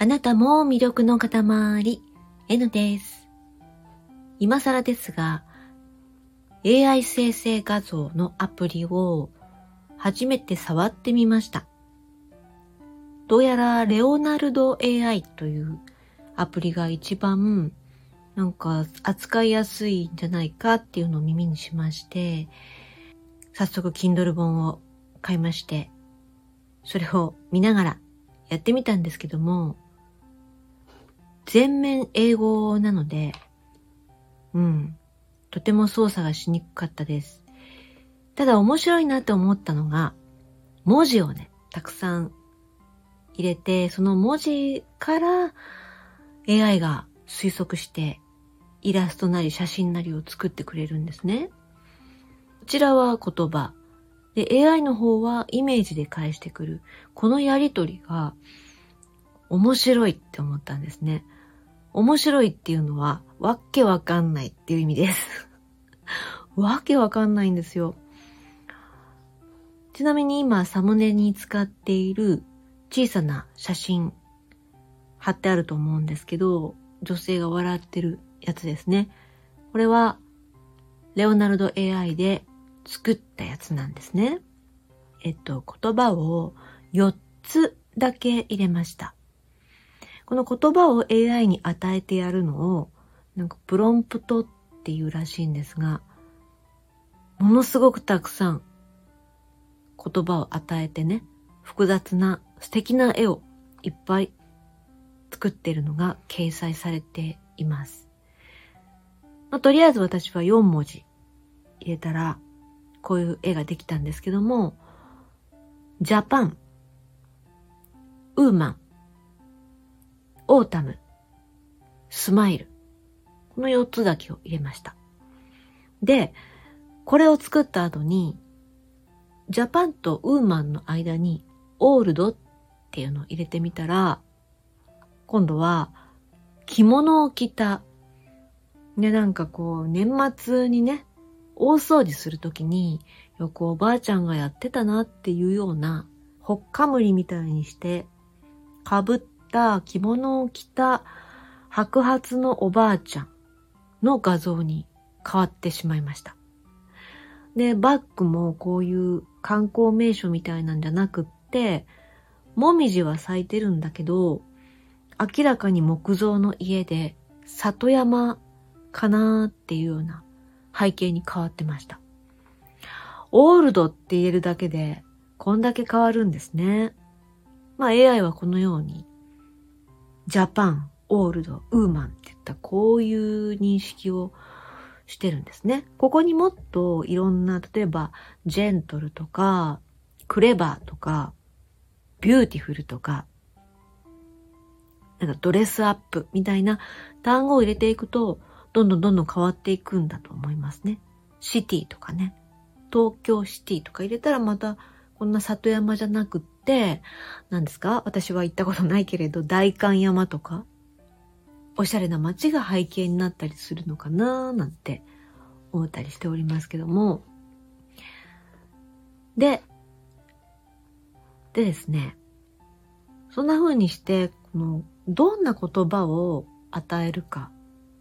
あなたも魅力の塊、N です。今更ですが、AI 生成画像のアプリを初めて触ってみました。どうやらレオナルド AI というアプリが一番なんか扱いやすいんじゃないかっていうのを耳にしまして、早速 Kindle 本を買いまして、それを見ながらやってみたんですけども、全面英語なので、うん、とても操作がしにくかったです。ただ面白いなと思ったのが、文字をね、たくさん入れて、その文字から AI が推測してイラストなり写真なりを作ってくれるんですね。こちらは言葉。で、AI の方はイメージで返してくる。このやりとりが面白いって思ったんですね。面白いっていうのは、わけわかんないっていう意味です。わけわかんないんですよ。ちなみに今、サムネに使っている小さな写真、貼ってあると思うんですけど、女性が笑ってるやつですね。これは、レオナルド AI で作ったやつなんですね。えっと、言葉を4つだけ入れました。この言葉を AI に与えてやるのを、なんかプロンプトっていうらしいんですが、ものすごくたくさん言葉を与えてね、複雑な素敵な絵をいっぱい作ってるのが掲載されています。まあ、とりあえず私は4文字入れたら、こういう絵ができたんですけども、 Japan、woman、autumn、smile。この4つだけを入れました。で、これを作った後に、 Japan と woman の間にオールドっていうのを入れてみたら、今度は着物を着たで、なんかこう、年末にね、大掃除するときに、よくおばあちゃんがやってたなっていうような、ほっかむりみたいにして、かぶった着物を着た白髪のおばあちゃんの画像に変わってしまいました。で、バッグもこういう観光名所みたいなんじゃなくって、もみじは咲いてるんだけど、明らかに木造の家で、里山かなーっていうような背景に変わってました。オールドって言えるだけで、こんだけ変わるんですね。まあ AI はこのように、ジャパン、オールド、ウーマンって言ったこういう認識をしてるんですね。ここにもっといろんな、例えば、 gentle とか、 clever とか、 beautiful とか、なんか dress up みたいな単語を入れていくと、どんどんどんどん変わっていくんだと思いますね。 city とかね。東京 city とか入れたらまたこんな里山じゃなくって、何ですか？私は行ったことないけれど、代官山とか、おしゃれな街が背景になったりするのかな？なんて思ったりしておりますけども。で、でですね、そんな風にして、この、どんな言葉を与えるか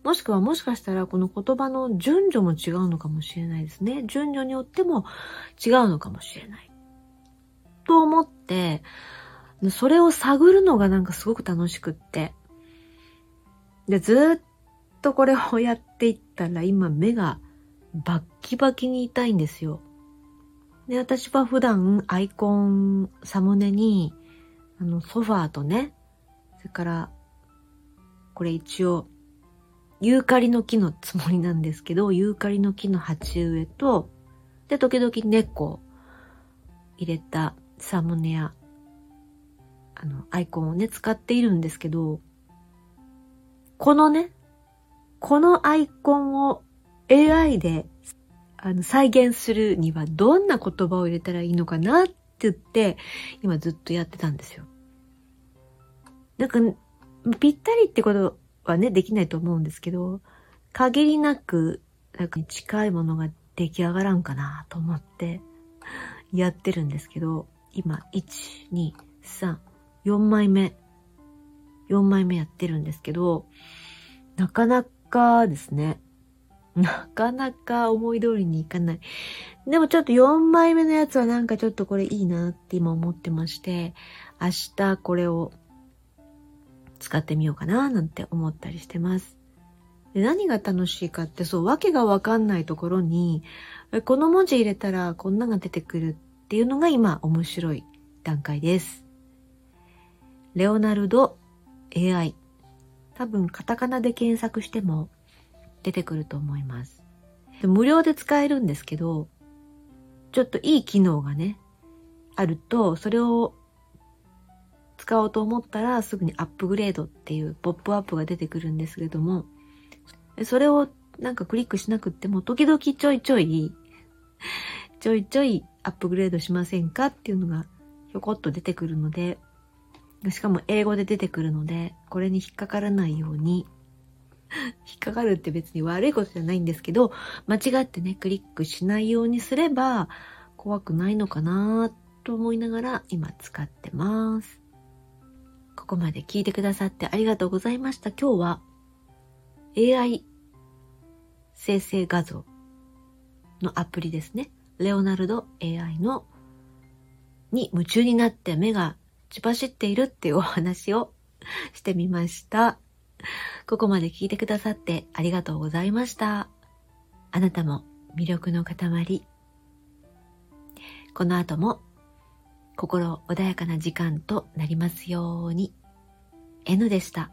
もしくはもしかしたらこの言葉の順序も違うのかもしれないですね。順序によっても違うのかもしれない。と思って、それを探るのがなんかすごく楽しくって。で、ずっとこれをやっていったら今目がバッキバキに痛いんですよ。で、私は普段アイコンサムネに、あの、ソファーとね、それから、これ一応、ユーカリの木のつもりなんですけど、ユーカリの木の鉢植えと、で、時々猫を入れたサムネや、あの、アイコンをね、使っているんですけど、このね、このアイコンを AI であの再現するにはどんな言葉を入れたらいいのかなって言って、今ずっとやってたんですよ。なんか、ぴったりってことはね、できないと思うんですけど、限りなく、なんか近いものが出来上がらんかなと思ってやってるんですけど、今、1、2、3、4枚目4枚目やってるんですけど、なかなかですね、なかなか思い通りにいかない。でもちょっと4枚目のやつはなんかちょっとこれいいなって今思ってまして、明日これを使ってみようかななんて思ったりしてます。で何が楽しいかってそう、わけがわかんないところに、この文字入れたらこんなが出てくるっていうのが今面白い段階です。レオナルド AI。多分カタカナで検索しても出てくると思います。無料で使えるんですけど、ちょっといい機能がね、あると、それを使おうと思ったらすぐにアップグレードっていうポップアップが出てくるんですけれども、それをなんかクリックしなくっても、時々ちょいちょい、ちょいちょいアップグレードしませんかっていうのがひょこっと出てくるので、しかも英語で出てくるので、これに引っかからないように、引っかかるって別に悪いことじゃないんですけど、間違ってね、クリックしないようにすれば怖くないのかなと思いながら今使ってます。ここまで聞いてくださってありがとうございました。今日は AI 生成画像のアプリですね。レオナルド AI のに夢中になって目が血走っているっていうお話をしてみました。ここまで聞いてくださってありがとうございました。あなたも魅力の塊。この後も心穏やかな時間となりますように。N でした。